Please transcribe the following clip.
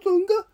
布団が